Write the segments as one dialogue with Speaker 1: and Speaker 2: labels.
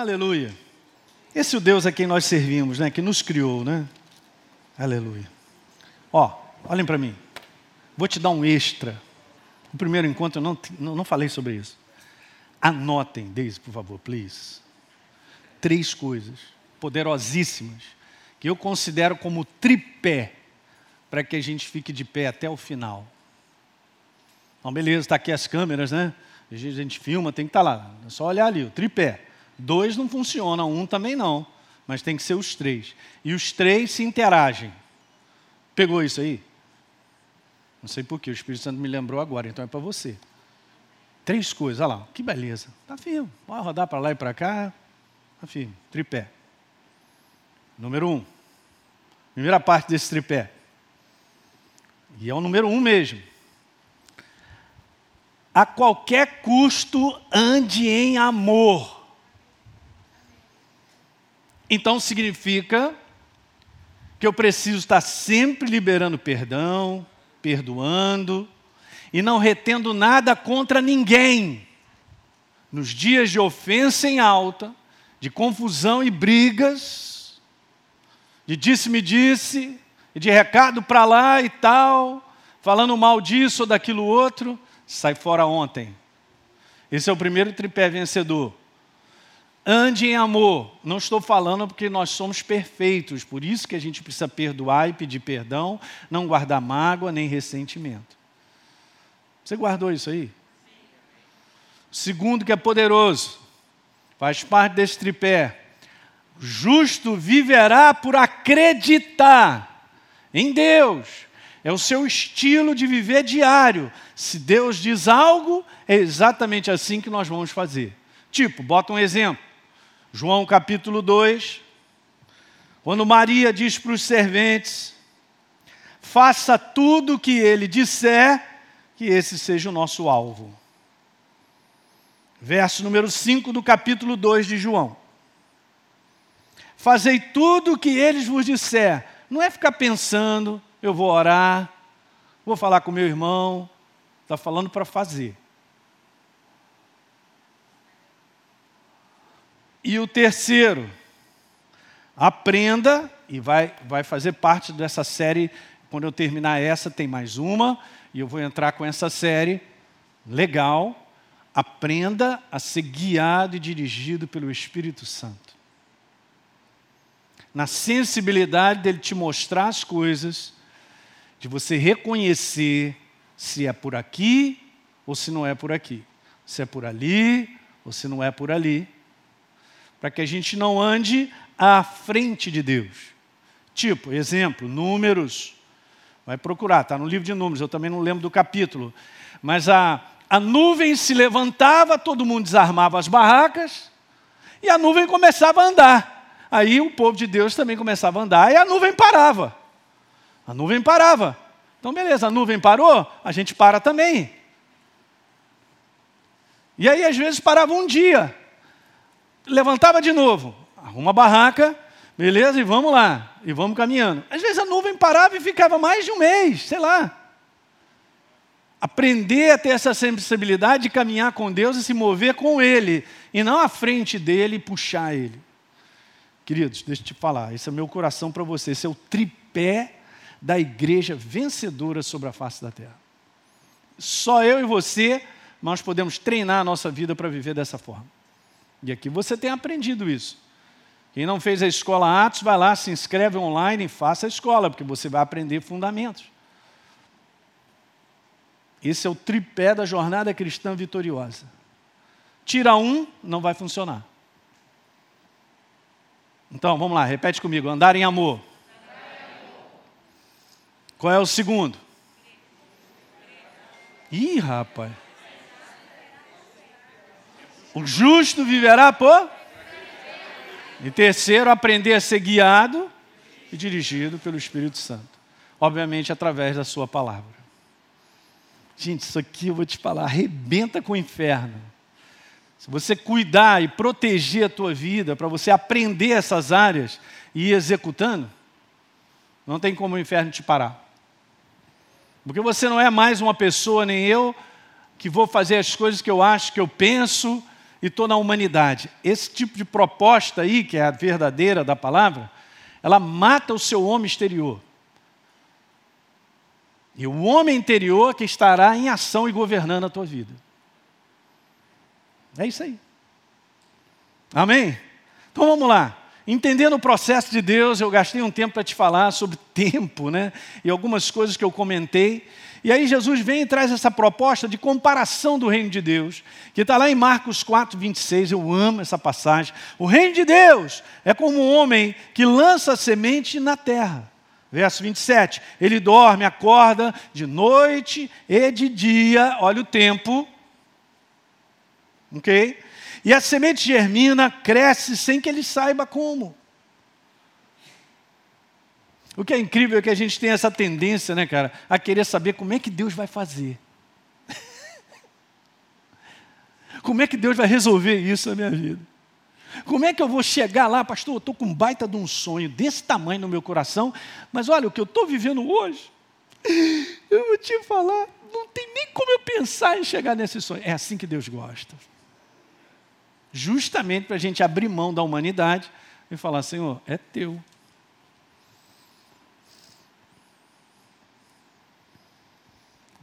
Speaker 1: Aleluia. Esse é o Deus a quem nós servimos, né? Que nos criou, né? Aleluia. Ó, olhem para mim. Vou te dar um extra. No primeiro encontro eu não, não, não falei sobre isso. Anotem, Deise, por favor, please. Três coisas poderosíssimas que eu considero como tripé para que a gente fique de pé até o final. Então, beleza, está aqui as câmeras, né? A gente filma, tem que estar tá lá. É só olhar ali, o tripé. Dois não funciona, um também não. Mas tem que ser os três. E os três se interagem. Pegou isso aí? Não sei porquê, o Espírito Santo me lembrou agora, então é para você. Três coisas, olha lá, que beleza. Está firme, pode rodar para lá e para cá. Está firme, tripé. Número um. Primeira parte desse tripé. E é o número um mesmo. A qualquer custo, ande em amor. Então significa que eu preciso estar sempre liberando perdão, perdoando e não retendo nada contra ninguém. Nos dias de ofensa em alta, de confusão e brigas, de disse-me disse, e de recado para lá e tal, falando mal disso ou daquilo outro, sai fora ontem. Esse é o primeiro tripé vencedor. Ande em amor. Não estou falando porque nós somos perfeitos, por isso que a gente precisa perdoar e pedir perdão, não guardar mágoa nem ressentimento. Você guardou isso aí? Segundo, que é poderoso, faz parte desse tripé. Justo viverá por acreditar em Deus. É o seu estilo de viver diário. Se Deus diz algo, é exatamente assim que nós vamos fazer. Tipo, bota um exemplo. João capítulo 2, quando Maria diz para os serventes: faça tudo o que ele disser, que esse seja o nosso alvo. Verso número 5 do capítulo 2 de João. Fazei tudo o que eles vos disser. Não é ficar pensando, eu vou orar, vou falar com meu irmão. Está falando para fazer. E o terceiro, aprenda, e vai, vai fazer parte dessa série. Quando eu terminar essa, tem mais uma, e eu vou entrar com essa série. Legal. Aprenda a ser guiado e dirigido pelo Espírito Santo. Na sensibilidade dele te mostrar as coisas, de você reconhecer se é por aqui ou se não é por aqui, se é por ali ou se não é por ali para que a gente não ande à frente de Deus. Tipo, exemplo, números. Vai procurar, está no livro de números, eu também não lembro do capítulo. Mas a, a nuvem se levantava, todo mundo desarmava as barracas, e a nuvem começava a andar. Aí o povo de Deus também começava a andar, e a nuvem parava. A nuvem parava. Então, beleza, a nuvem parou, a gente para também. E aí, às vezes, parava um dia levantava de novo, arruma a barraca, beleza, e vamos lá, e vamos caminhando. Às vezes a nuvem parava e ficava mais de um mês, sei lá. Aprender a ter essa sensibilidade de caminhar com Deus e se mover com Ele, e não à frente dele e puxar Ele. Queridos, deixa eu te falar, esse é meu coração para você, esse é o tripé da igreja vencedora sobre a face da terra. Só eu e você, nós podemos treinar a nossa vida para viver dessa forma. E aqui você tem aprendido isso. Quem não fez a escola Atos, vai lá, se inscreve online e faça a escola, porque você vai aprender fundamentos. Esse é o tripé da jornada cristã vitoriosa. Tira um, não vai funcionar. Então, vamos lá, repete comigo: andar em amor. Qual é o segundo? Ih, rapaz. O justo viverá por? E terceiro, aprender a ser guiado e dirigido pelo Espírito Santo. Obviamente, através da sua palavra. Gente, isso aqui eu vou te falar, arrebenta com o inferno. Se você cuidar e proteger a tua vida, para você aprender essas áreas e ir executando, não tem como o inferno te parar. Porque você não é mais uma pessoa, nem eu, que vou fazer as coisas que eu acho, que eu penso, e estou na humanidade. Esse tipo de proposta aí, que é a verdadeira da palavra, ela mata o seu homem exterior. E o homem interior que estará em ação e governando a tua vida. É isso aí. Amém? Então vamos lá. Entendendo o processo de Deus, eu gastei um tempo para te falar sobre tempo, né? E algumas coisas que eu comentei. E aí Jesus vem e traz essa proposta de comparação do reino de Deus, que está lá em Marcos 4, 26. Eu amo essa passagem. O reino de Deus é como um homem que lança semente na terra. Verso 27. Ele dorme, acorda de noite e de dia. Olha o tempo. Ok? E a semente germina, cresce sem que ele saiba como. O que é incrível é que a gente tem essa tendência, né, cara, a querer saber como é que Deus vai fazer. como é que Deus vai resolver isso na minha vida? Como é que eu vou chegar lá, pastor? Eu estou com um baita de um sonho desse tamanho no meu coração, mas olha, o que eu estou vivendo hoje, eu vou te falar, não tem nem como eu pensar em chegar nesse sonho. É assim que Deus gosta justamente para a gente abrir mão da humanidade e falar: Senhor, é teu.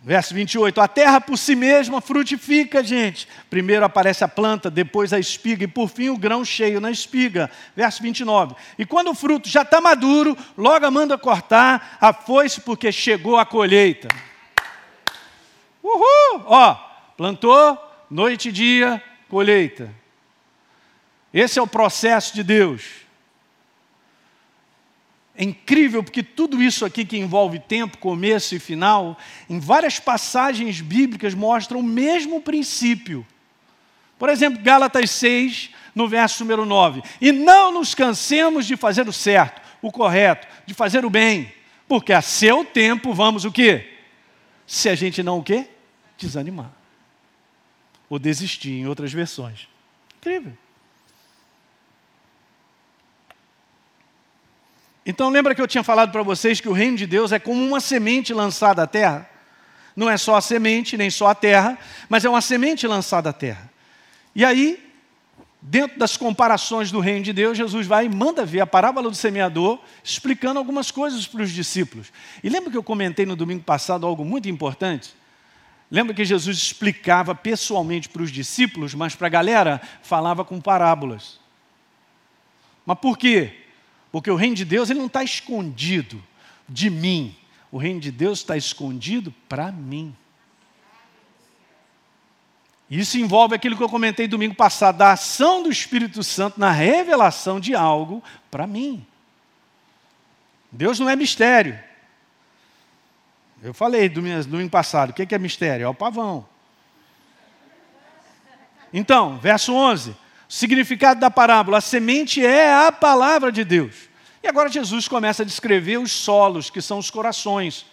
Speaker 1: Verso 28, a terra por si mesma frutifica, gente. Primeiro aparece a planta, depois a espiga e por fim o grão cheio na espiga. Verso 29, e quando o fruto já está maduro, logo manda cortar a foice porque chegou a colheita. Uhul! Ó, plantou, noite e dia, colheita. Esse é o processo de Deus. É incrível porque tudo isso aqui que envolve tempo, começo e final, em várias passagens bíblicas mostram o mesmo princípio. Por exemplo, Gálatas 6, no verso número 9. E não nos cansemos de fazer o certo, o correto, de fazer o bem, porque a seu tempo vamos o quê? Se a gente não o quê? Desanimar. Ou desistir, em outras versões. Incrível. Então lembra que eu tinha falado para vocês que o reino de Deus é como uma semente lançada à terra? Não é só a semente, nem só a terra, mas é uma semente lançada à terra. E aí, dentro das comparações do reino de Deus, Jesus vai e manda ver a parábola do semeador, explicando algumas coisas para os discípulos. E lembra que eu comentei no domingo passado algo muito importante? Lembra que Jesus explicava pessoalmente para os discípulos, mas para a galera falava com parábolas. Mas por quê? Porque o reino de Deus ele não está escondido de mim. O reino de Deus está escondido para mim. Isso envolve aquilo que eu comentei domingo passado, da ação do Espírito Santo na revelação de algo para mim. Deus não é mistério. Eu falei domingo, domingo passado, o que é mistério? É o pavão. Então, verso 11. O significado da parábola: a semente é a palavra de Deus. E agora Jesus começa a descrever os solos, que são os corações.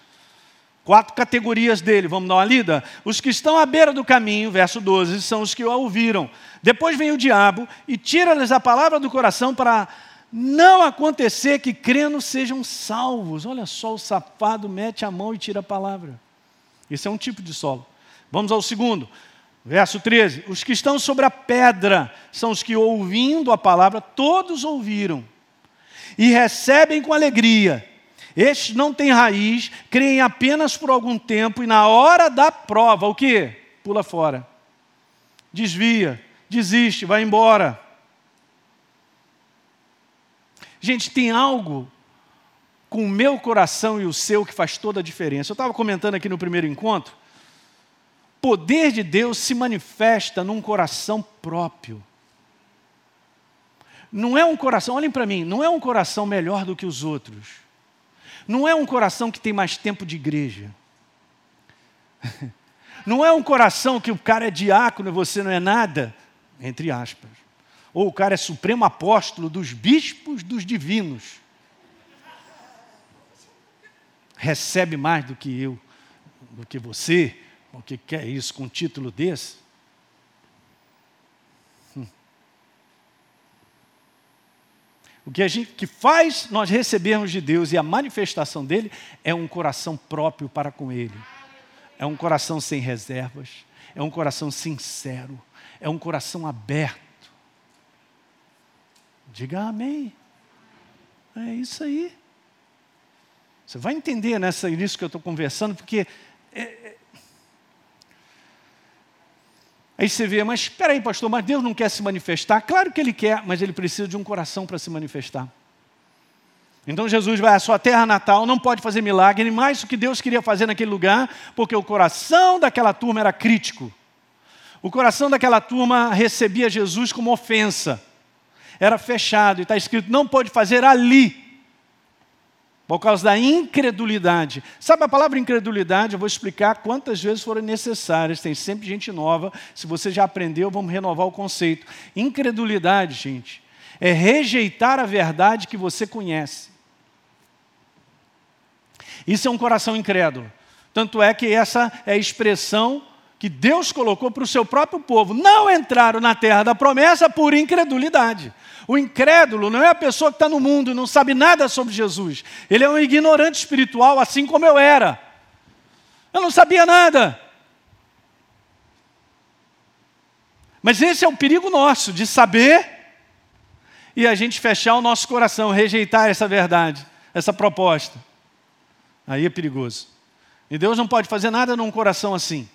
Speaker 1: Quatro categorias dele, vamos dar uma lida? Os que estão à beira do caminho, verso 12, são os que o ouviram. Depois vem o diabo e tira-lhes a palavra do coração para não acontecer que crendo sejam salvos. Olha só, o safado mete a mão e tira a palavra. Esse é um tipo de solo. Vamos ao segundo. Verso 13: Os que estão sobre a pedra são os que, ouvindo a palavra, todos ouviram e recebem com alegria. Estes não têm raiz, creem apenas por algum tempo e, na hora da prova, o que? Pula fora, desvia, desiste, vai embora. Gente, tem algo com o meu coração e o seu que faz toda a diferença. Eu estava comentando aqui no primeiro encontro poder de Deus se manifesta num coração próprio. Não é um coração, olhem para mim, não é um coração melhor do que os outros. Não é um coração que tem mais tempo de igreja. Não é um coração que o cara é diácono e você não é nada, entre aspas. Ou o cara é supremo apóstolo dos bispos dos divinos. Recebe mais do que eu, do que você, o que quer isso com um título desse? O que a gente que faz nós recebermos de Deus e a manifestação dele é um coração próprio para com ele. É um coração sem reservas, é um coração sincero, é um coração aberto. Diga amém. É isso aí. Você vai entender nessa, nisso que eu estou conversando, porque. É, é... Aí você vê, mas espera aí, pastor, mas Deus não quer se manifestar? Claro que Ele quer, mas Ele precisa de um coração para se manifestar. Então Jesus vai à sua terra natal, não pode fazer milagre, mais o que Deus queria fazer naquele lugar, porque o coração daquela turma era crítico. O coração daquela turma recebia Jesus como ofensa. Era fechado, e está escrito: não pode fazer ali, por causa da incredulidade. Sabe a palavra incredulidade? Eu vou explicar quantas vezes forem necessárias. Tem sempre gente nova. Se você já aprendeu, vamos renovar o conceito. Incredulidade, gente, é rejeitar a verdade que você conhece. Isso é um coração incrédulo. Tanto é que essa é a expressão que Deus colocou para o seu próprio povo. Não entraram na terra da promessa por incredulidade. O incrédulo não é a pessoa que está no mundo e não sabe nada sobre Jesus. Ele é um ignorante espiritual, assim como eu era. Eu não sabia nada. Mas esse é o perigo nosso, de saber e a gente fechar o nosso coração, rejeitar essa verdade, essa proposta. Aí é perigoso. E Deus não pode fazer nada num coração assim.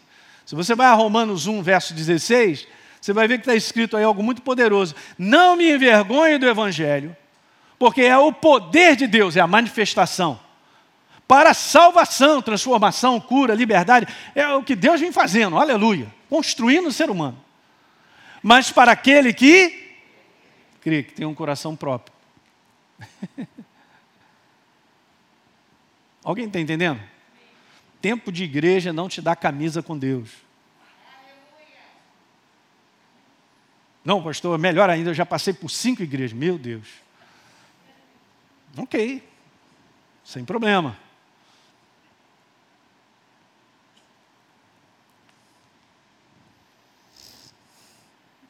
Speaker 1: Se você vai a Romanos 1, verso 16, você vai ver que está escrito aí algo muito poderoso. Não me envergonhe do Evangelho, porque é o poder de Deus, é a manifestação. Para salvação, transformação, cura, liberdade, é o que Deus vem fazendo, aleluia, construindo o ser humano. Mas para aquele que crê, que tem um coração próprio. Alguém está entendendo? Tempo de igreja não te dá camisa com Deus. Não, pastor, melhor ainda, eu já passei por cinco igrejas. Meu Deus. Ok, sem problema.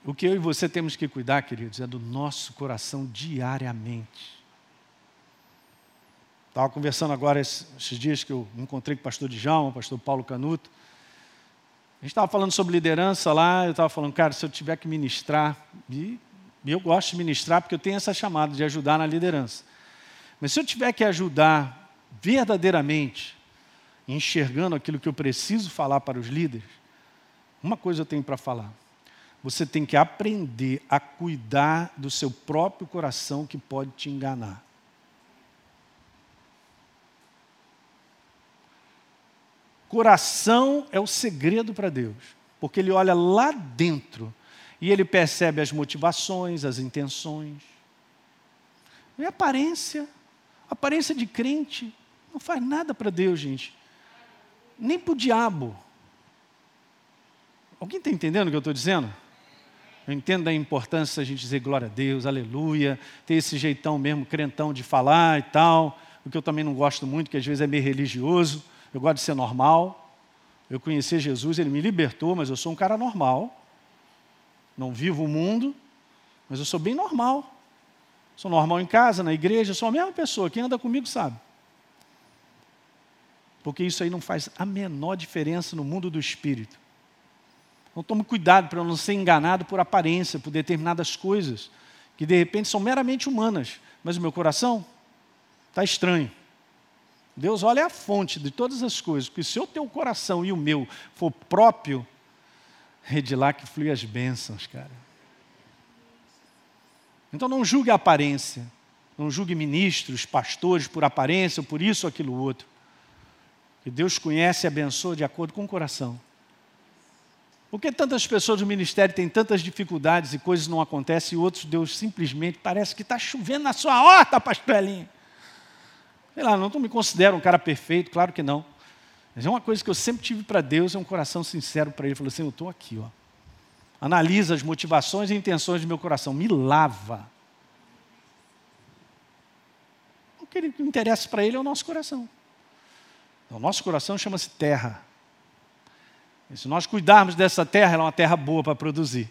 Speaker 1: O que eu e você temos que cuidar, queridos, é do nosso coração diariamente. Estava conversando agora esses, dias que eu encontrei com o pastor Djalma, o pastor Paulo Canuto. A gente estava falando sobre liderança lá, eu estava falando, cara, se eu tiver que ministrar, e eu gosto de ministrar porque eu tenho essa chamada de ajudar na liderança. Mas se eu tiver que ajudar verdadeiramente, enxergando aquilo que eu preciso falar para os líderes, uma coisa eu tenho para falar. Você tem que aprender a cuidar do seu próprio coração que pode te enganar. Coração é o segredo para Deus, porque Ele olha lá dentro e Ele percebe as motivações, as intenções. E a aparência, aparência de crente, não faz nada para Deus, gente, nem para o diabo. Alguém está entendendo o que eu estou dizendo? Eu entendo a importância da gente dizer glória a Deus, aleluia, ter esse jeitão mesmo, crentão de falar e tal, o que eu também não gosto muito, que às vezes é meio religioso eu gosto de ser normal. Eu conheci Jesus, ele me libertou, mas eu sou um cara normal. Não vivo o mundo, mas eu sou bem normal. Sou normal em casa, na igreja, sou a mesma pessoa. Quem anda comigo sabe. Porque isso aí não faz a menor diferença no mundo do espírito. Então tome cuidado para não ser enganado por aparência, por determinadas coisas, que de repente são meramente humanas, mas o meu coração está estranho. Deus olha a fonte de todas as coisas, porque se o teu coração e o meu for próprio, é de lá que flui as bênçãos, cara. Então não julgue a aparência, não julgue ministros, pastores por aparência, por isso ou aquilo outro. Que Deus conhece e abençoa de acordo com o coração. Por que tantas pessoas do ministério têm tantas dificuldades e coisas não acontecem e outros Deus simplesmente parece que está chovendo na sua horta, pastor Elinho? Sei lá, não me considero um cara perfeito, claro que não. Mas é uma coisa que eu sempre tive para Deus, é um coração sincero para Ele. Falou assim: eu estou aqui, ó. Analisa as motivações e intenções do meu coração, me lava. O que interessa para Ele é o nosso coração. O nosso coração chama-se terra. E se nós cuidarmos dessa terra, ela é uma terra boa para produzir.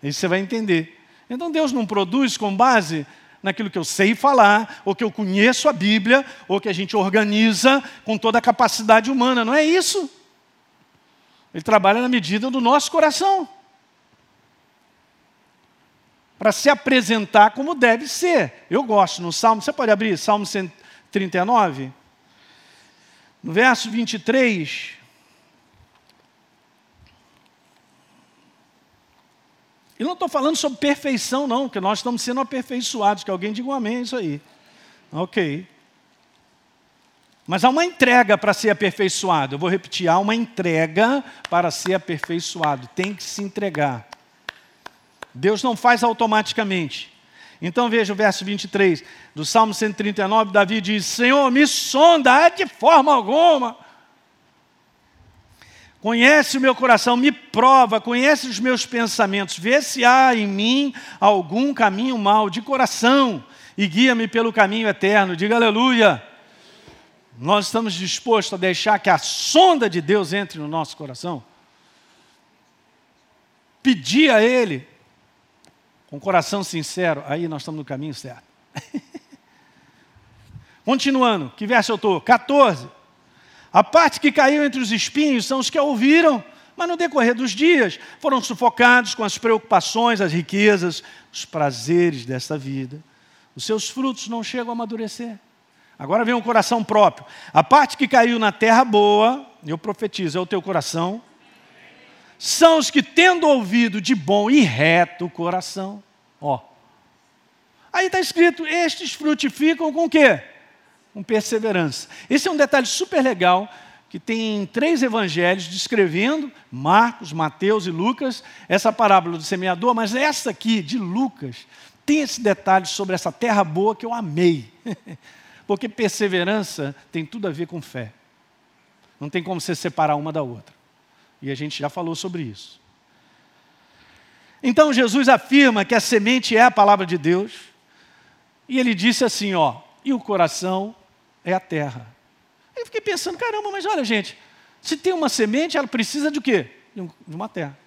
Speaker 1: Isso você vai entender. Então Deus não produz com base naquilo que eu sei falar, ou que eu conheço a Bíblia, ou que a gente organiza com toda a capacidade humana. Não é isso. Ele trabalha na medida do nosso coração. Para se apresentar como deve ser. Eu gosto no Salmo, você pode abrir Salmo 139? No verso 23, E não estou falando sobre perfeição, não, que nós estamos sendo aperfeiçoados. Que alguém diga um amém, isso aí. Ok. Mas há uma entrega para ser aperfeiçoado. Eu vou repetir: há uma entrega para ser aperfeiçoado. Tem que se entregar. Deus não faz automaticamente. Então veja o verso 23 do Salmo 139, Davi diz: Senhor, me sonda de forma alguma. Conhece o meu coração, me prova, conhece os meus pensamentos, vê se há em mim algum caminho mau de coração e guia-me pelo caminho eterno. Diga aleluia. Nós estamos dispostos a deixar que a sonda de Deus entre no nosso coração? Pedir a Ele com coração sincero, aí nós estamos no caminho certo. Continuando, que verso eu estou? 14. A parte que caiu entre os espinhos são os que a ouviram, mas no decorrer dos dias foram sufocados com as preocupações, as riquezas, os prazeres desta vida. Os seus frutos não chegam a amadurecer. Agora vem o coração próprio. A parte que caiu na terra boa, eu profetizo, é o teu coração, são os que, tendo ouvido de bom e reto coração, ó. Aí está escrito: estes frutificam com o quê? Com perseverança. Esse é um detalhe super legal que tem três evangelhos descrevendo, Marcos, Mateus e Lucas, essa parábola do semeador, mas essa aqui, de Lucas, tem esse detalhe sobre essa terra boa que eu amei. Porque perseverança tem tudo a ver com fé. Não tem como você separar uma da outra. E a gente já falou sobre isso. Então Jesus afirma que a semente é a palavra de Deus. E ele disse assim, ó, e o coração é a terra. Eu fiquei pensando, caramba, mas olha, gente, se tem uma semente, ela precisa de quê? De uma terra.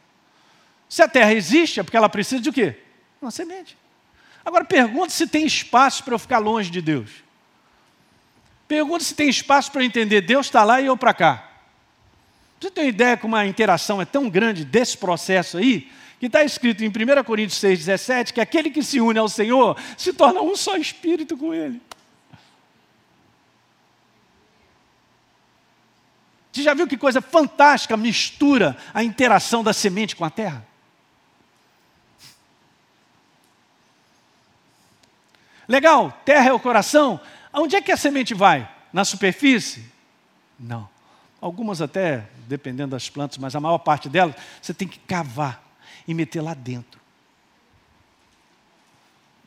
Speaker 1: Se a terra existe, é porque ela precisa de quê? Uma semente. Agora pergunta se tem espaço para eu ficar longe de Deus. Pergunta se tem espaço para eu entender Deus está lá e eu para cá. Você tem ideia como a interação é tão grande desse processo aí? Que está escrito em 1 Coríntios 6,17 que aquele que se une ao Senhor se torna um só espírito com Ele. Você já viu que coisa fantástica mistura a interação da semente com a terra? Legal, terra é o coração. Aonde é que a semente vai? Na superfície? Não. Algumas até, dependendo das plantas, mas a maior parte delas, você tem que cavar e meter lá dentro.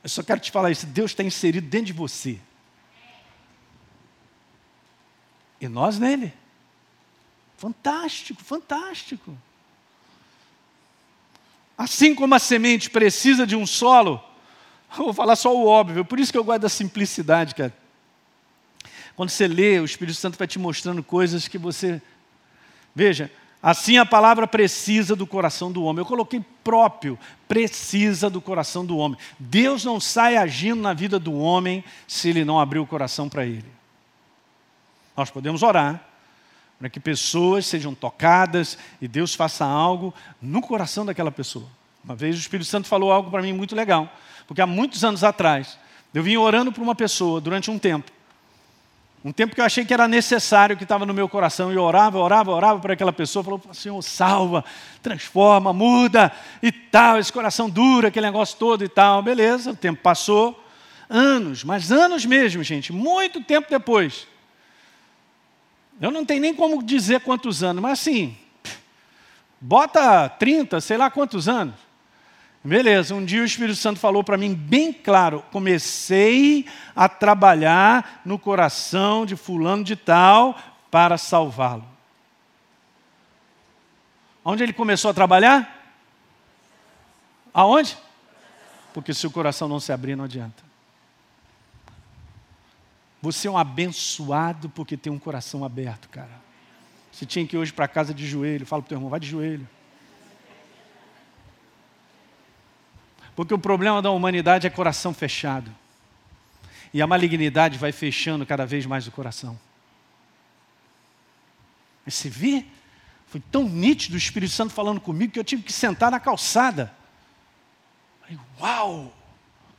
Speaker 1: Eu só quero te falar isso: Deus está inserido dentro de você. E nós nele. Fantástico, fantástico. Assim como a semente precisa de um solo, vou falar só o óbvio, por isso que eu gosto da simplicidade, cara. Quando você lê, o Espírito Santo vai te mostrando coisas que você. Veja, assim a palavra precisa do coração do homem. Eu coloquei próprio, precisa do coração do homem. Deus não sai agindo na vida do homem se ele não abrir o coração para ele. Nós podemos orar para que pessoas sejam tocadas e Deus faça algo no coração daquela pessoa. Uma vez o Espírito Santo falou algo para mim muito legal, porque há muitos anos atrás eu vim orando por uma pessoa durante um tempo. Um tempo que eu achei que era necessário, que estava no meu coração, e eu orava, orava, orava para aquela pessoa, falou, Senhor, salva, transforma, muda e tal, esse coração duro, aquele negócio todo e tal. Beleza, o tempo passou, anos, mas anos mesmo, gente, muito tempo depois. Eu não tenho nem como dizer quantos anos, mas assim, bota 30, sei lá quantos anos. Beleza, um dia o Espírito Santo falou para mim bem claro: comecei a trabalhar no coração de Fulano de Tal para salvá-lo. Onde ele começou a trabalhar? Aonde? Porque se o coração não se abrir, não adianta. Você é um abençoado porque tem um coração aberto, cara. Você tinha que ir hoje para casa de joelho. Fala para teu irmão, vai de joelho. Porque o problema da humanidade é coração fechado. E a malignidade vai fechando cada vez mais o coração. Mas você vê? Foi tão nítido o Espírito Santo falando comigo que eu tive que sentar na calçada. Aí, uau!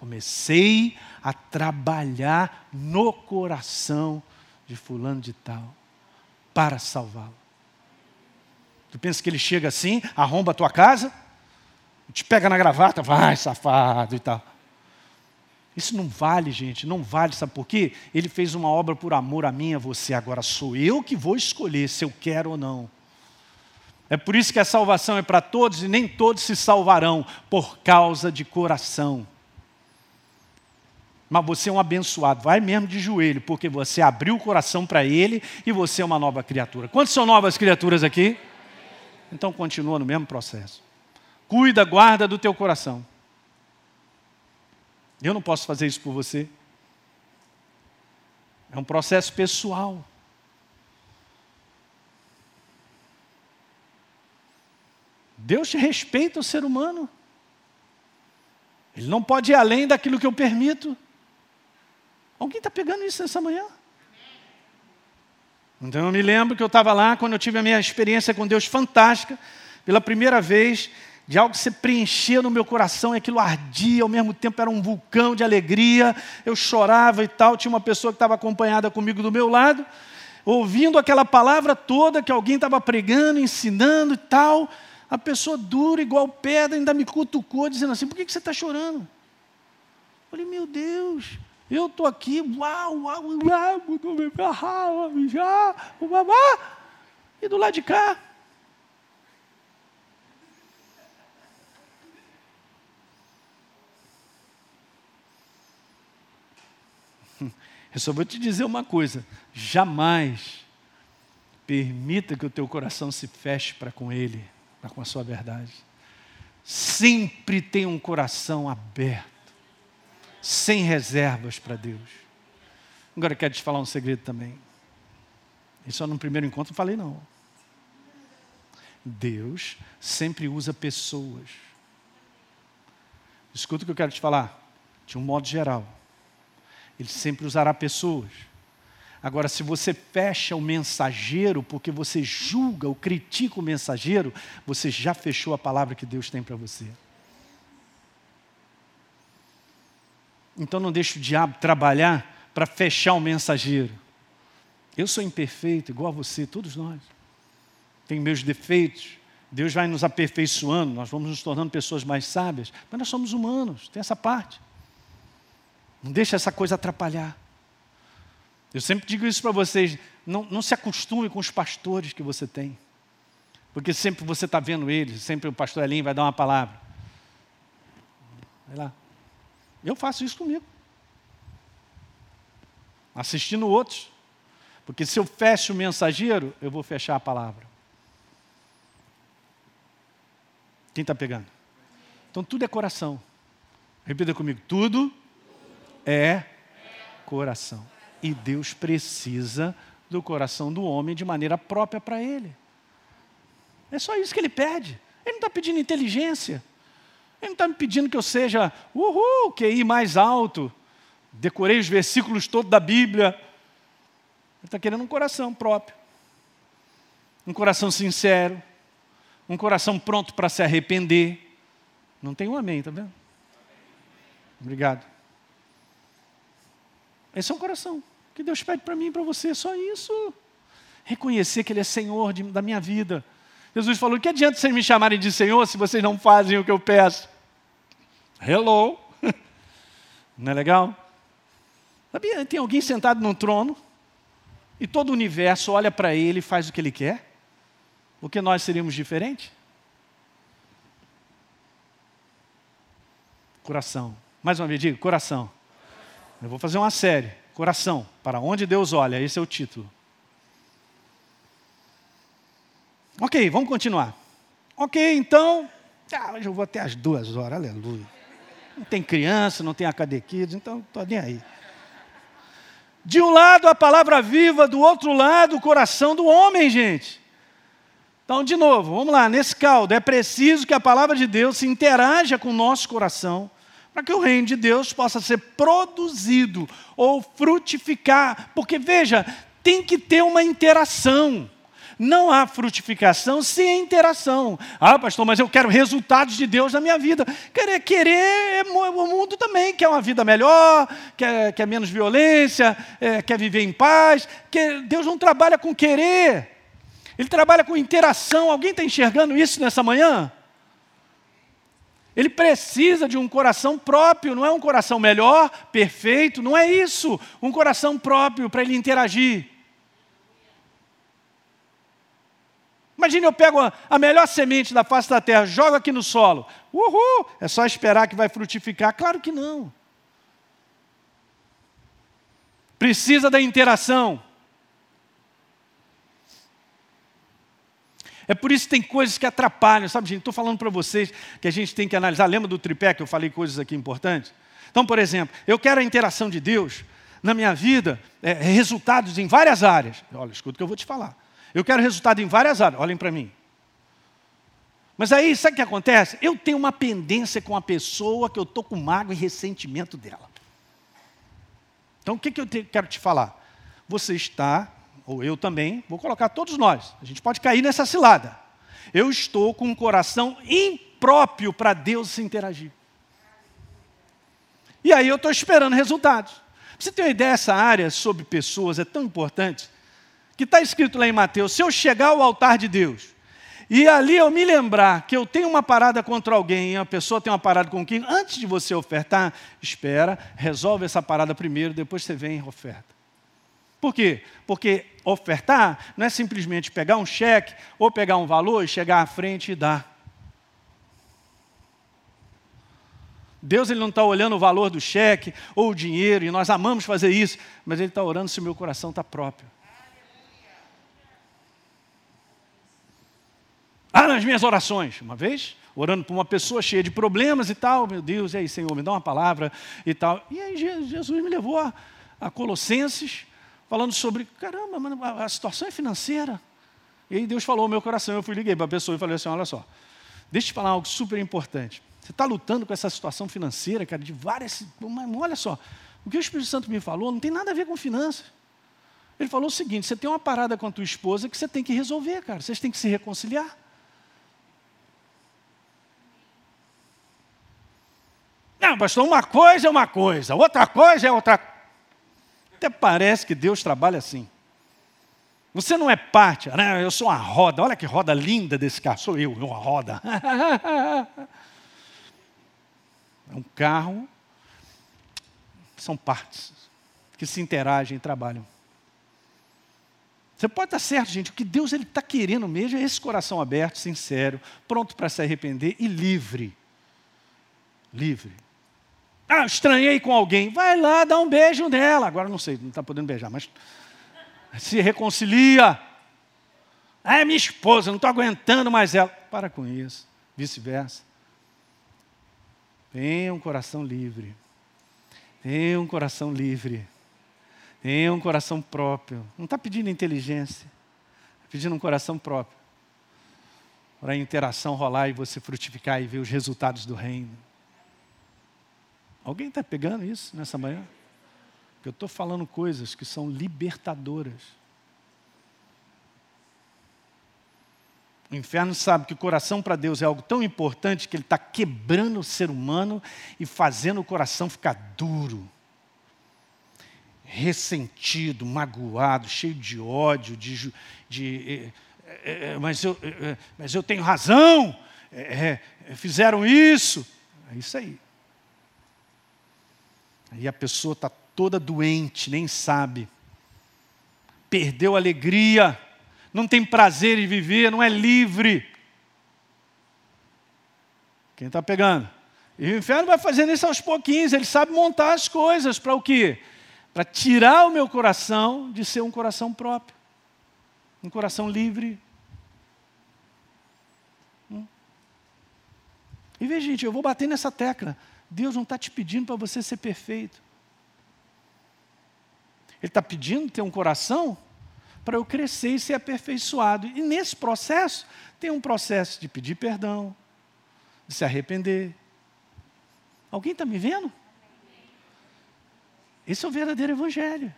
Speaker 1: Comecei a trabalhar no coração de fulano de tal para salvá-lo. Tu pensa que ele chega assim, arromba a tua casa, te pega na gravata, vai safado e tal. Isso não vale, gente, não vale, sabe por quê? Ele fez uma obra por amor a mim e a você, agora sou eu que vou escolher se eu quero ou não. É por isso que a salvação é para todos e nem todos se salvarão por causa de coração. Mas você é um abençoado, vai mesmo de joelho, porque você abriu o coração para Ele e você é uma nova criatura. Quantas são novas criaturas aqui? Então continua no mesmo processo. Cuida, guarda do teu coração. Eu não posso fazer isso por você. É um processo pessoal. Deus respeita o ser humano. Ele não pode ir além daquilo que eu permito. Alguém está pegando isso nessa manhã? Então eu me lembro que eu estava lá quando eu tive a minha experiência com Deus fantástica, pela primeira vez, de algo que se preenchia no meu coração e aquilo ardia, ao mesmo tempo era um vulcão de alegria, eu chorava e tal. Tinha uma pessoa que estava acompanhada comigo do meu lado, ouvindo aquela palavra toda que alguém estava pregando, ensinando e tal. A pessoa dura, igual pedra, ainda me cutucou, dizendo assim: por que, que você está chorando? Eu falei, meu Deus, eu estou aqui, uau, uau, uau, uau, e do lado de cá, Eu só vou te dizer uma coisa: jamais permita que o teu coração se feche para com Ele, para com a sua verdade. Sempre tenha um coração aberto, sem reservas para Deus. Agora eu quero te falar um segredo também. Isso no primeiro encontro não falei não. Deus sempre usa pessoas. Escuta o que eu quero te falar, de um modo geral. Ele sempre usará pessoas. Agora, se você fecha o mensageiro porque você julga ou critica o mensageiro, você já fechou a palavra que Deus tem para você. Então não deixe o diabo trabalhar para fechar o mensageiro. Eu sou imperfeito, igual a você, todos nós. Tenho meus defeitos. Deus vai nos aperfeiçoando, nós vamos nos tornando pessoas mais sábias, mas nós somos humanos, tem essa parte. Não deixa essa coisa atrapalhar. Eu sempre digo isso para vocês: não, não se acostume com os pastores que você tem. Porque sempre você está vendo eles, sempre o pastor Elinho vai dar uma palavra. Vai lá. Eu faço isso comigo. Assistindo outros. Porque se eu fecho o mensageiro, eu vou fechar a palavra. Quem está pegando? Então tudo é coração. Repita comigo: tudo é coração. E Deus precisa do coração do homem de maneira própria para ele. É só isso que ele pede. Ele não está pedindo inteligência. Ele não está me pedindo que eu seja, uhul, QI mais alto. Decorei os versículos todos da Bíblia. Ele está querendo um coração próprio. Um coração sincero. Um coração pronto para se arrepender. Não tem um amém, tá vendo? Obrigado. Esse é um coração que Deus pede para mim e para você, só isso. Reconhecer que Ele é Senhor de, da minha vida. Jesus falou: que adianta vocês me chamarem de Senhor se vocês não fazem o que eu peço? Hello! Não é legal? Sabia? Tem alguém sentado no trono e todo o universo olha para ele e faz o que ele quer? Porque nós seríamos diferentes? Coração. Mais uma vez, diga: coração. Eu vou fazer uma série, Coração, para onde Deus olha, esse é o título. Ok, vamos continuar. Ok, então, ah, hoje eu vou até as duas horas, aleluia. Não tem criança, não tem acadequidos, então estou nem aí. De um lado a palavra viva, do outro lado o coração do homem, gente. Então, de novo, vamos lá, nesse caldo, é preciso que a palavra de Deus se interaja com o nosso coração para que o reino de Deus possa ser produzido ou frutificar. Porque veja, tem que ter uma interação. Não há frutificação sem interação. Ah, pastor, mas eu quero resultados de Deus na minha vida. Querer, querer o mundo também quer uma vida melhor, quer, quer menos violência, é, quer viver em paz. Quer, Deus não trabalha com querer, Ele trabalha com interação. Alguém está enxergando isso nessa manhã? Ele precisa de um coração próprio, não é um coração melhor, perfeito, não é isso. Um coração próprio para ele interagir. Imagine eu pego a, a, melhor semente da face da terra, jogo aqui no solo. Uhul! É só esperar que vai frutificar? Claro que não. Precisa da interação. É por isso que tem coisas que atrapalham, sabe, gente? Estou falando para vocês que a gente tem que analisar. Lembra do tripé que eu falei coisas aqui importantes? Então, por exemplo, eu quero a interação de Deus na minha vida, é, resultados em várias áreas. Olha, escuta o que eu vou te falar. Eu quero resultado em várias áreas, olhem para mim. Mas aí, sabe o que acontece? Eu tenho uma pendência com a pessoa que eu estou com mágoa e ressentimento dela. Então, o que, que eu te, quero te falar? Você está ou eu também, vou colocar todos nós, a gente pode cair nessa cilada. Eu estou com um coração impróprio para Deus se interagir. E aí eu estou esperando resultados. você ter uma ideia, essa área sobre pessoas é tão importante, que está escrito lá em Mateus: se eu chegar ao altar de Deus, e ali eu me lembrar que eu tenho uma parada contra alguém, a pessoa tem uma parada com quem, antes de você ofertar, espera, resolve essa parada primeiro, depois você vem e oferta. Por quê? Porque ofertar não é simplesmente pegar um cheque ou pegar um valor e chegar à frente e dar. Deus ele não está olhando o valor do cheque ou o dinheiro, e nós amamos fazer isso, mas Ele está orando se o meu coração está próprio. Ah, nas minhas orações, uma vez, orando por uma pessoa cheia de problemas e tal, meu Deus, e aí, Senhor, me dá uma palavra e tal. E aí Jesus me levou a, a Colossenses, falando sobre, caramba, mano, a situação é financeira. E aí Deus falou ao meu coração, eu fui liguei para a pessoa e falei assim, olha só, deixa eu te falar algo super importante. Você está lutando com essa situação financeira, cara, de várias. Mas olha só, o que o Espírito Santo me falou não tem nada a ver com finanças. Ele falou o seguinte: você tem uma parada com a tua esposa que você tem que resolver, cara. Vocês têm que se reconciliar. Não, pastor, uma coisa é uma coisa, outra coisa é outra. Até parece que Deus trabalha assim. Você não é parte, né? eu sou uma roda, olha que roda linda desse carro, sou eu, uma roda. É um carro, são partes que se interagem e trabalham. Você pode estar certo, gente, o que Deus está querendo mesmo é esse coração aberto, sincero, pronto para se arrepender e livre. Livre. Ah, estranhei com alguém. Vai lá, dá um beijo nela. Agora não sei, não está podendo beijar, mas se reconcilia. Ah, é minha esposa, não estou aguentando mais ela. Para com isso. Vice-versa. Tenha um coração livre. Tenha um coração livre. Tenha um coração próprio. Não está pedindo inteligência. Está pedindo um coração próprio. Para a interação rolar e você frutificar e ver os resultados do reino. Alguém está pegando isso nessa manhã? Porque eu estou falando coisas que são libertadoras. O inferno sabe que o coração para Deus é algo tão importante que ele está quebrando o ser humano e fazendo o coração ficar duro, ressentido, magoado, cheio de ódio, de. de é, é, mas, eu, é, mas eu tenho razão, fizeram isso. É isso aí. E a pessoa está toda doente, nem sabe. Perdeu a alegria, não tem prazer em viver, não é livre. Quem está pegando? E o inferno vai fazendo isso aos pouquinhos, ele sabe montar as coisas para o quê? Para tirar o meu coração de ser um coração próprio, um coração livre. Hum? E veja, gente, eu vou bater nessa tecla. Deus não está te pedindo para você ser perfeito. Ele está pedindo ter um coração para eu crescer e ser aperfeiçoado. E nesse processo, tem um processo de pedir perdão, de se arrepender. Alguém está me vendo? Esse é o verdadeiro Evangelho.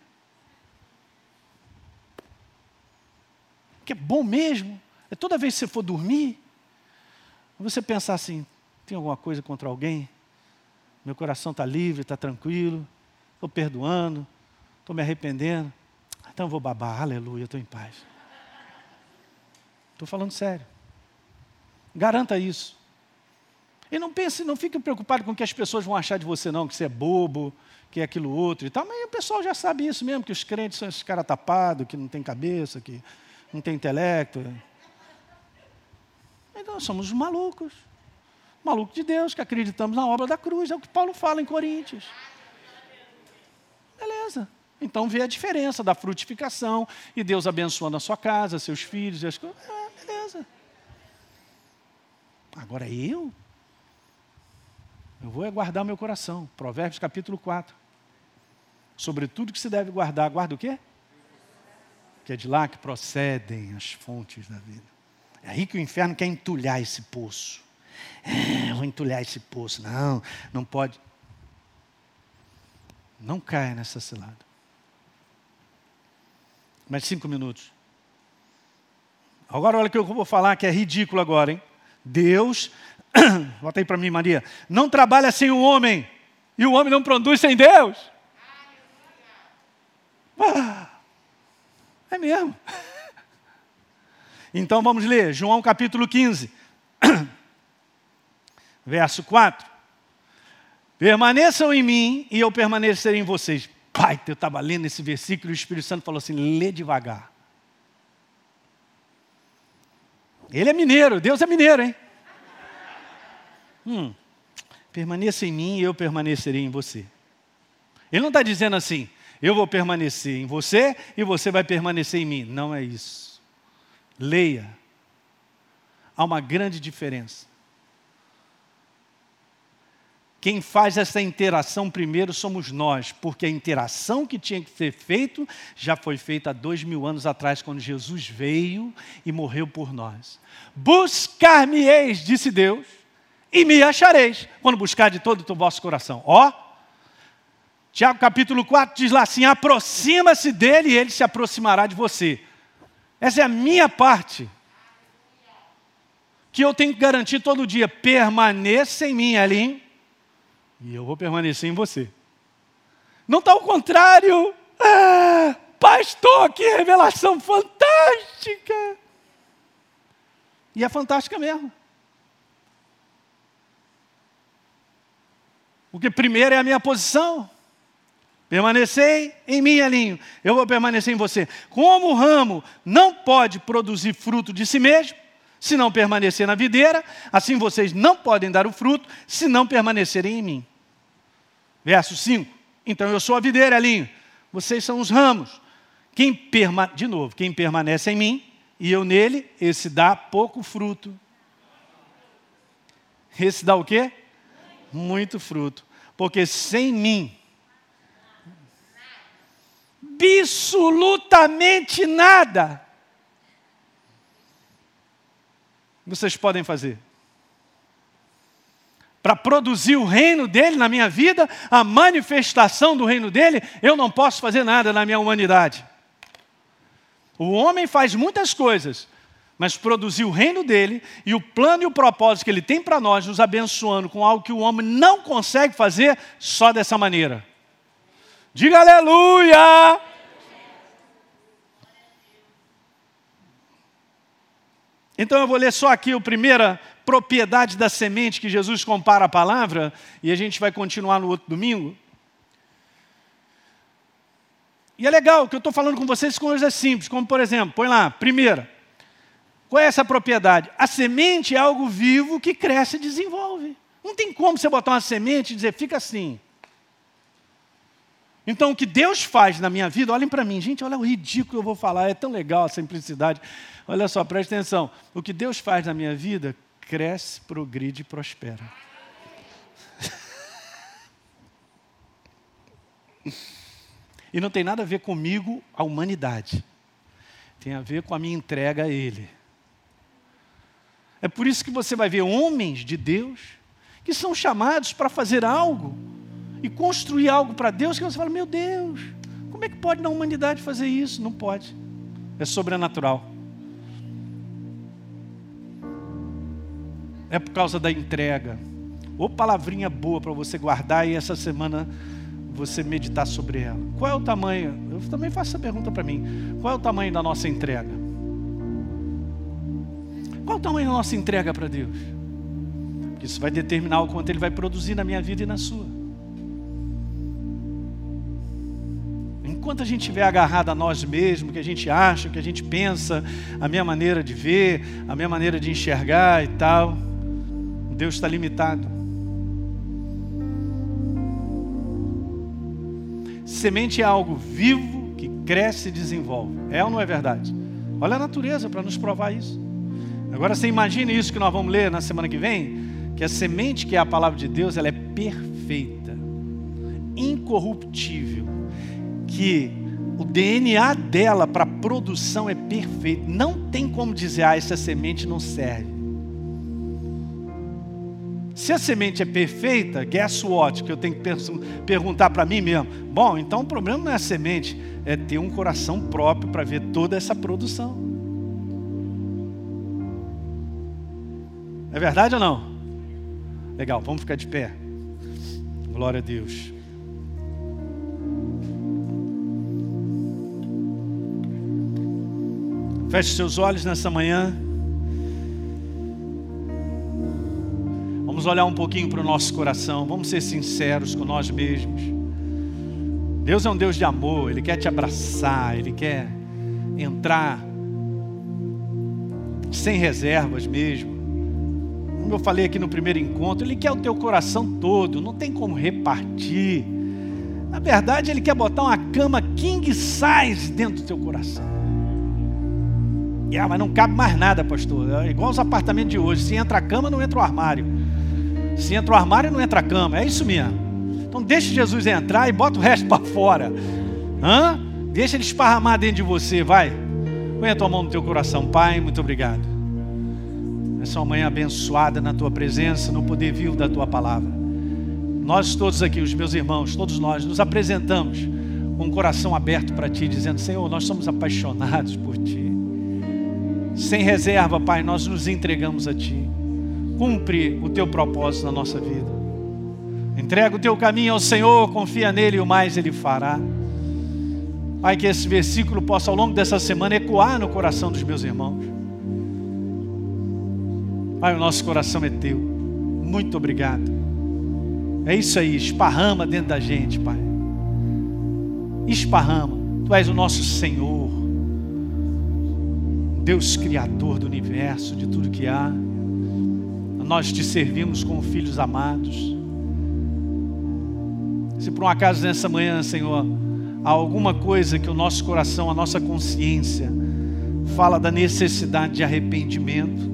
Speaker 1: que é bom mesmo, é toda vez que você for dormir, você pensar assim: tem alguma coisa contra alguém? Meu coração está livre, está tranquilo, estou perdoando, estou me arrependendo. Então vou babar, aleluia, estou em paz. Estou falando sério. Garanta isso. E não pense, não fique preocupado com o que as pessoas vão achar de você, não, que você é bobo, que é aquilo outro e tal. Mas o pessoal já sabe isso mesmo, que os crentes são esses caras tapados, que não tem cabeça, que não tem intelecto. Então somos malucos. Malucos de Deus, que acreditamos na obra da cruz. É o que Paulo fala em Coríntios. Beleza. Então vê a diferença da frutificação e Deus abençoando a sua casa, seus filhos e as coisas. É, beleza. Agora eu? Eu vou guardar meu coração. Provérbios capítulo 4. Sobre tudo que se deve guardar, guarda o quê? Que é de lá que procedem as fontes da vida. É aí que o inferno quer entulhar esse poço. É, vou entulhar esse poço. Não, não pode. Não caia nessa cilada. Mais cinco minutos. Agora olha o que eu vou falar que é ridículo agora, hein? Deus, bota aí para mim, Maria, não trabalha sem o homem, e o homem não produz sem Deus. Ah, é mesmo. Então vamos ler, João capítulo 15, verso 4. Permaneçam em mim e eu permanecerei em vocês. Pai, eu estava lendo esse versículo e o Espírito Santo falou assim: lê devagar. Ele é mineiro, Deus é mineiro, hein? Hum, permaneça em mim e eu permanecerei em você. Ele não está dizendo assim, eu vou permanecer em você e você vai permanecer em mim. Não é isso. Leia. Há uma grande diferença. Quem faz essa interação primeiro somos nós, porque a interação que tinha que ser feita já foi feita há dois mil anos atrás, quando Jesus veio e morreu por nós. Buscar-me-eis, disse Deus, e me achareis, quando buscar de todo o vosso coração. Ó, Tiago capítulo 4 diz lá assim: aproxima-se dele e ele se aproximará de você. Essa é a minha parte. Que eu tenho que garantir todo dia. Permaneça em mim, Elim e eu vou permanecer em você. Não está ao contrário. Ah, pastor, que revelação fantástica! E é fantástica mesmo. Porque primeiro é a minha posição. Permanecei em mim, Elinho, eu vou permanecer em você. Como o ramo não pode produzir fruto de si mesmo, se não permanecer na videira, assim vocês não podem dar o fruto, se não permanecerem em mim. Verso 5. Então eu sou a videira, Elinho, vocês são os ramos. Quem perma... De novo, quem permanece em mim e eu nele, esse dá pouco fruto. Esse dá o quê? Muito fruto. Porque sem mim, absolutamente nada vocês podem fazer. Para produzir o reino dele na minha vida, a manifestação do reino dele, eu não posso fazer nada na minha humanidade. O homem faz muitas coisas, mas produzir o reino dele e o plano e o propósito que ele tem para nós, nos abençoando com algo que o homem não consegue fazer só dessa maneira. Diga aleluia! Então eu vou ler só aqui a primeira propriedade da semente que Jesus compara a palavra, e a gente vai continuar no outro domingo. E é legal que eu estou falando com vocês com coisas simples, como por exemplo, põe lá, primeira, qual é essa propriedade? A semente é algo vivo que cresce e desenvolve. Não tem como você botar uma semente e dizer, fica assim. Então, o que Deus faz na minha vida, olhem para mim, gente, olha o ridículo que eu vou falar, é tão legal a simplicidade. Olha só, preste atenção. O que Deus faz na minha vida, cresce, progride e prospera. e não tem nada a ver comigo, a humanidade. Tem a ver com a minha entrega a Ele. É por isso que você vai ver homens de Deus que são chamados para fazer algo e construir algo para Deus que você fala: meu Deus, como é que pode na humanidade fazer isso? Não pode. É sobrenatural. É por causa da entrega. Ou palavrinha boa para você guardar e essa semana você meditar sobre ela. Qual é o tamanho? Eu também faço essa pergunta para mim. Qual é o tamanho da nossa entrega? Qual é o tamanho da nossa entrega para Deus? Isso vai determinar o quanto Ele vai produzir na minha vida e na sua. Enquanto a gente estiver agarrado a nós mesmos, que a gente acha, que a gente pensa, a minha maneira de ver, a minha maneira de enxergar e tal, Deus está limitado. Semente é algo vivo que cresce e desenvolve. É ou não é verdade? Olha a natureza para nos provar isso. Agora você imagine isso que nós vamos ler na semana que vem, que a semente que é a palavra de Deus, ela é perfeita, incorruptível que o DNA dela para produção é perfeito. Não tem como dizer, ah, essa semente não serve. Se a semente é perfeita, guess what? Que eu tenho que perguntar para mim mesmo. Bom, então o problema não é a semente, é ter um coração próprio para ver toda essa produção. É verdade ou não? Legal, vamos ficar de pé. Glória a Deus. Feche seus olhos nessa manhã. Vamos olhar um pouquinho para o nosso coração. Vamos ser sinceros com nós mesmos. Deus é um Deus de amor. Ele quer te abraçar. Ele quer entrar sem reservas mesmo. Como eu falei aqui no primeiro encontro, Ele quer o teu coração todo. Não tem como repartir. Na verdade, Ele quer botar uma cama king size dentro do teu coração. Ah, mas não cabe mais nada, pastor. É igual os apartamentos de hoje. Se entra a cama, não entra o armário. Se entra o armário, não entra a cama. É isso mesmo. Então deixa Jesus entrar e bota o resto para fora. Hã? Deixa ele esparramar dentro de você, vai. Põe a tua mão no teu coração, Pai. Muito obrigado. Essa manhã abençoada na tua presença, no poder vivo da tua palavra. Nós todos aqui, os meus irmãos, todos nós, nos apresentamos com o coração aberto para Ti, dizendo: Senhor, nós somos apaixonados por Ti. Sem reserva, Pai, nós nos entregamos a Ti. Cumpre o Teu propósito na nossa vida. Entrega o Teu caminho ao Senhor, confia nele e o mais Ele fará. Pai, que esse versículo possa ao longo dessa semana ecoar no coração dos meus irmãos. Pai, o nosso coração é Teu. Muito obrigado. É isso aí, esparrama dentro da gente, Pai. Esparrama. Tu és o nosso Senhor. Deus Criador do universo, de tudo que há. Nós te servimos como filhos amados. Se por um acaso nessa manhã, Senhor, há alguma coisa que o nosso coração, a nossa consciência, fala da necessidade de arrependimento,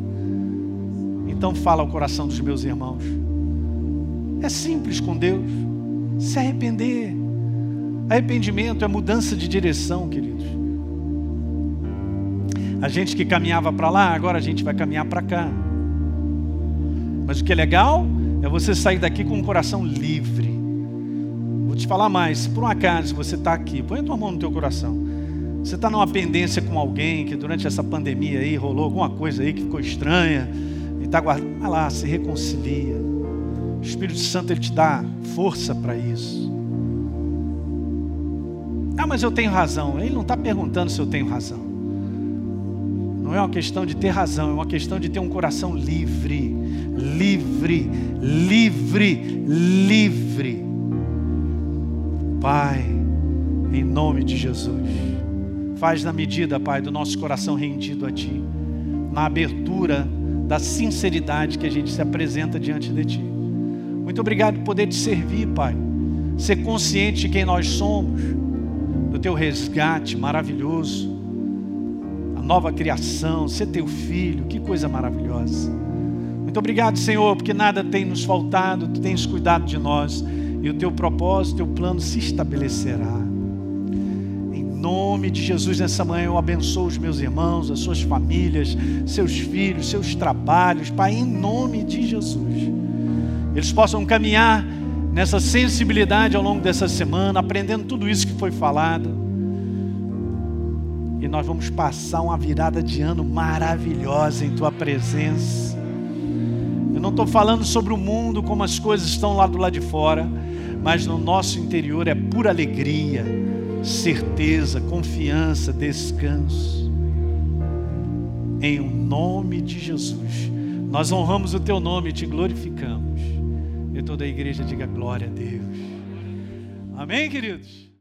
Speaker 1: então fala ao coração dos meus irmãos. É simples com Deus. Se arrepender. Arrependimento é mudança de direção, queridos. A gente que caminhava para lá, agora a gente vai caminhar para cá. Mas o que é legal é você sair daqui com um coração livre. Vou te falar mais. Se por um acaso você está aqui, põe a tua mão no teu coração. Você está numa pendência com alguém que durante essa pandemia aí rolou alguma coisa aí que ficou estranha e está guardando. Vai lá, se reconcilia. O Espírito Santo ele te dá força para isso. Ah, mas eu tenho razão. Ele não está perguntando se eu tenho razão. Não é uma questão de ter razão, é uma questão de ter um coração livre, livre, livre, livre. Pai, em nome de Jesus, faz na medida, Pai, do nosso coração rendido a Ti, na abertura da sinceridade que a gente se apresenta diante de Ti. Muito obrigado por poder te servir, Pai, ser consciente de quem nós somos, do Teu resgate maravilhoso nova criação, ser teu filho, que coisa maravilhosa. Muito obrigado, Senhor, porque nada tem nos faltado, tu tens cuidado de nós e o teu propósito, teu plano se estabelecerá. Em nome de Jesus, nessa manhã eu abençoo os meus irmãos, as suas famílias, seus filhos, seus trabalhos, Pai, em nome de Jesus. Eles possam caminhar nessa sensibilidade ao longo dessa semana, aprendendo tudo isso que foi falado nós vamos passar uma virada de ano maravilhosa em tua presença. E não estou falando sobre o mundo, como as coisas estão lá do lado de fora, mas no nosso interior é pura alegria, certeza, confiança, descanso. Em o nome de Jesus, nós honramos o teu nome e te glorificamos. E toda a igreja diga glória a Deus. Amém, queridos?